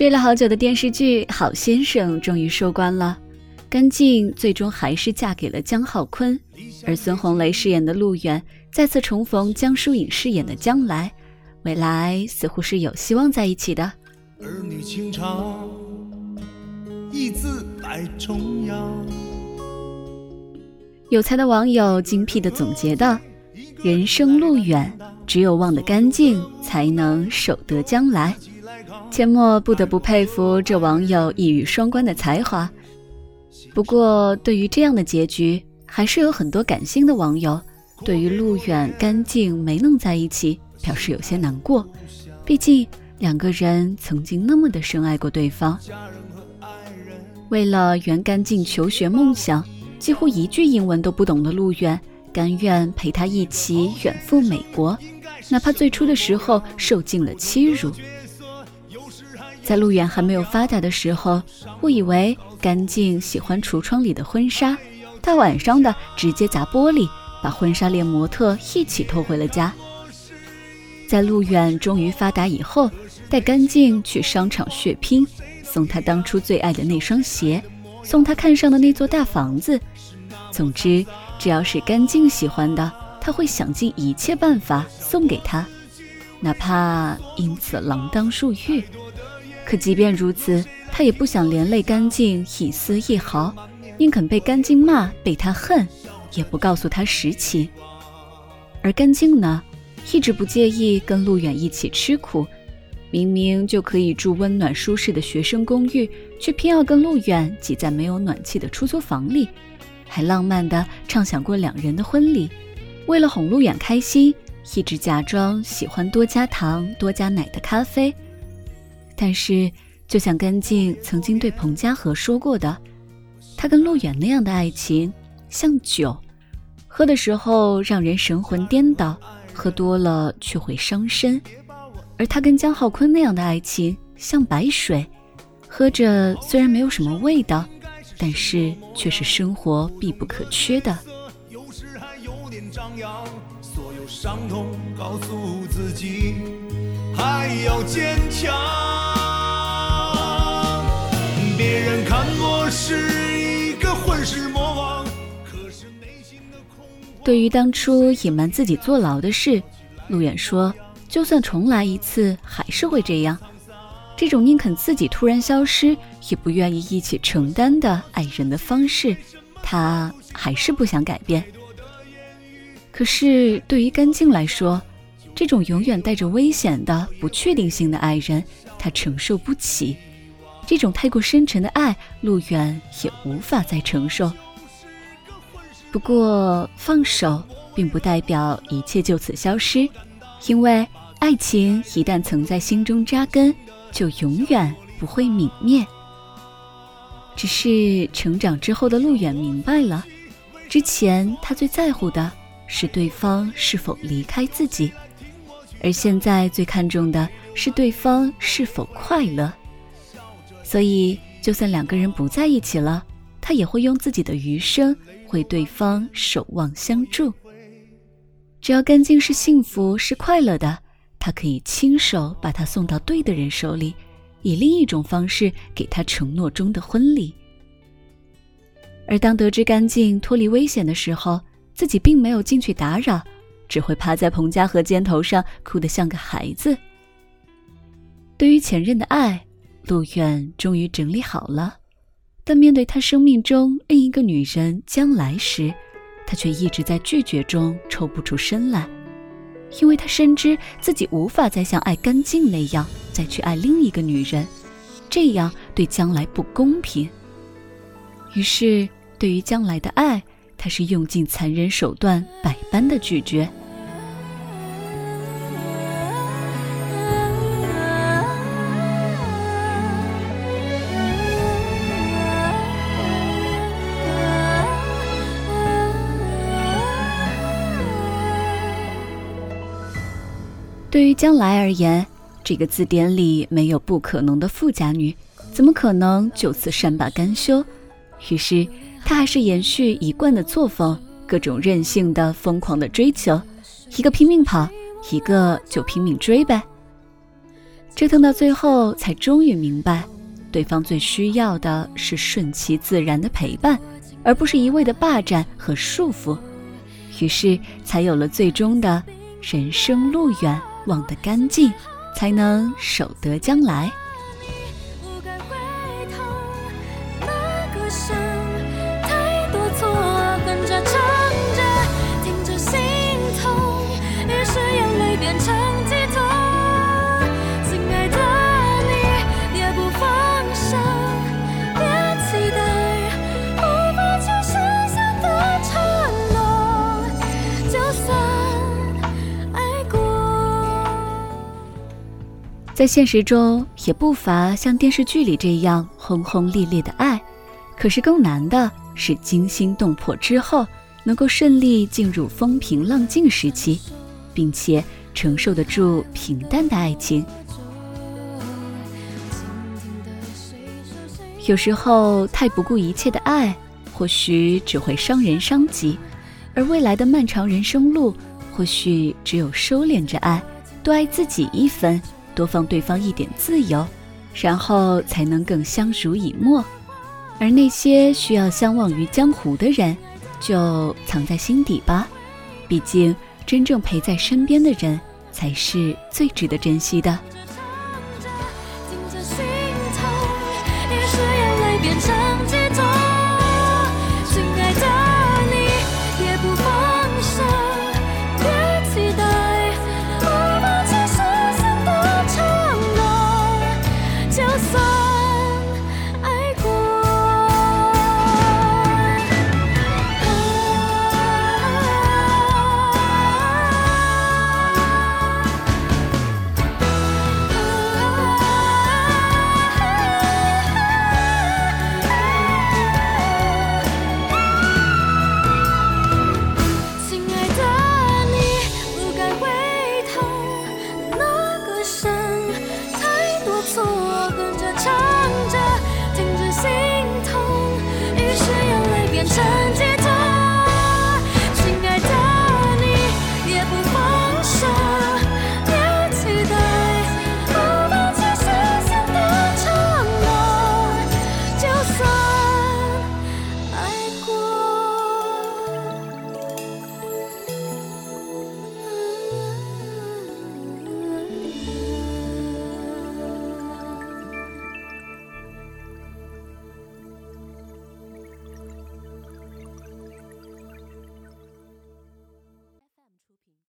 追了好久的电视剧《好先生》终于收官了，甘静最终还是嫁给了江浩坤，而孙红雷饰演的陆远再次重逢江疏影饰演的江来，未来似乎是有希望在一起的。儿女情长，义字摆中央。有才的网友精辟的总结道：“人生路远，只有忘得干净，才能守得将来。”阡陌不得不佩服这网友一语双关的才华。不过，对于这样的结局，还是有很多感性的网友对于路远、干净没能在一起表示有些难过。毕竟两个人曾经那么的深爱过对方。为了圆干净求学梦想，几乎一句英文都不懂的路远，甘愿陪他一起远赴美国，哪怕最初的时候受尽了欺辱。在路远还没有发达的时候，误以为干净喜欢橱窗里的婚纱，大晚上的直接砸玻璃，把婚纱连模特一起偷回了家。在路远终于发达以后，带干净去商场血拼，送他当初最爱的那双鞋，送他看上的那座大房子。总之，只要是干净喜欢的，他会想尽一切办法送给他，哪怕因此锒铛入狱。可即便如此，他也不想连累干净一丝一毫，宁肯被干净骂，被他恨，也不告诉他实情。而干净呢，一直不介意跟路远一起吃苦，明明就可以住温暖舒适的学生公寓，却偏要跟路远挤在没有暖气的出租房里，还浪漫地畅想过两人的婚礼。为了哄路远开心，一直假装喜欢多加糖、多加奶的咖啡。但是，就像甘静曾经对彭家河说过的，他跟陆远那样的爱情像酒，喝的时候让人神魂颠倒，喝多了却会伤身；而他跟江浩坤那样的爱情像白水，喝着虽然没有什么味道，但是却是生活必不可缺的。伤痛告诉自己还要坚强。别人看我是一个混世魔王，可是内心的空。对于当初隐瞒自己坐牢的事，陆远说，就算重来一次，还是会这样。这种宁肯自己突然消失，也不愿意一起承担的爱人的方式，他还是不想改变。可是对于干净来说，这种永远带着危险的不确定性的爱人，他承受不起。这种太过深沉的爱，陆远也无法再承受。不过，放手并不代表一切就此消失，因为爱情一旦曾在心中扎根，就永远不会泯灭。只是成长之后的陆远明白了，之前他最在乎的是对方是否离开自己，而现在最看重的是对方是否快乐。所以，就算两个人不在一起了，他也会用自己的余生为对方守望相助。只要干净是幸福是快乐的，他可以亲手把他送到对的人手里，以另一种方式给他承诺中的婚礼。而当得知干净脱离危险的时候，自己并没有进去打扰，只会趴在彭家河肩头上哭得像个孩子。对于前任的爱。陆远终于整理好了，但面对他生命中另一个女人将来时，他却一直在拒绝中抽不出身来，因为他深知自己无法再像爱干净那样再去爱另一个女人，这样对将来不公平。于是，对于将来的爱，他是用尽残忍手段，百般的拒绝。对于将来而言，这个字典里没有不可能的富家女，怎么可能就此善罢甘休？于是，他还是延续一贯的作风，各种任性的、疯狂的追求，一个拼命跑，一个就拼命追呗。折腾到最后，才终于明白，对方最需要的是顺其自然的陪伴，而不是一味的霸占和束缚。于是，才有了最终的“人生路远，忘得干净，才能守得将来”。在现实中，也不乏像电视剧里这样轰轰烈烈的爱，可是更难的是惊心动魄之后，能够顺利进入风平浪静时期，并且承受得住平淡的爱情。有时候，太不顾一切的爱，或许只会伤人伤己，而未来的漫长人生路，或许只有收敛着爱，多爱自己一分。多放对方一点自由，然后才能更相濡以沫。而那些需要相忘于江湖的人，就藏在心底吧。毕竟，真正陪在身边的人，才是最值得珍惜的。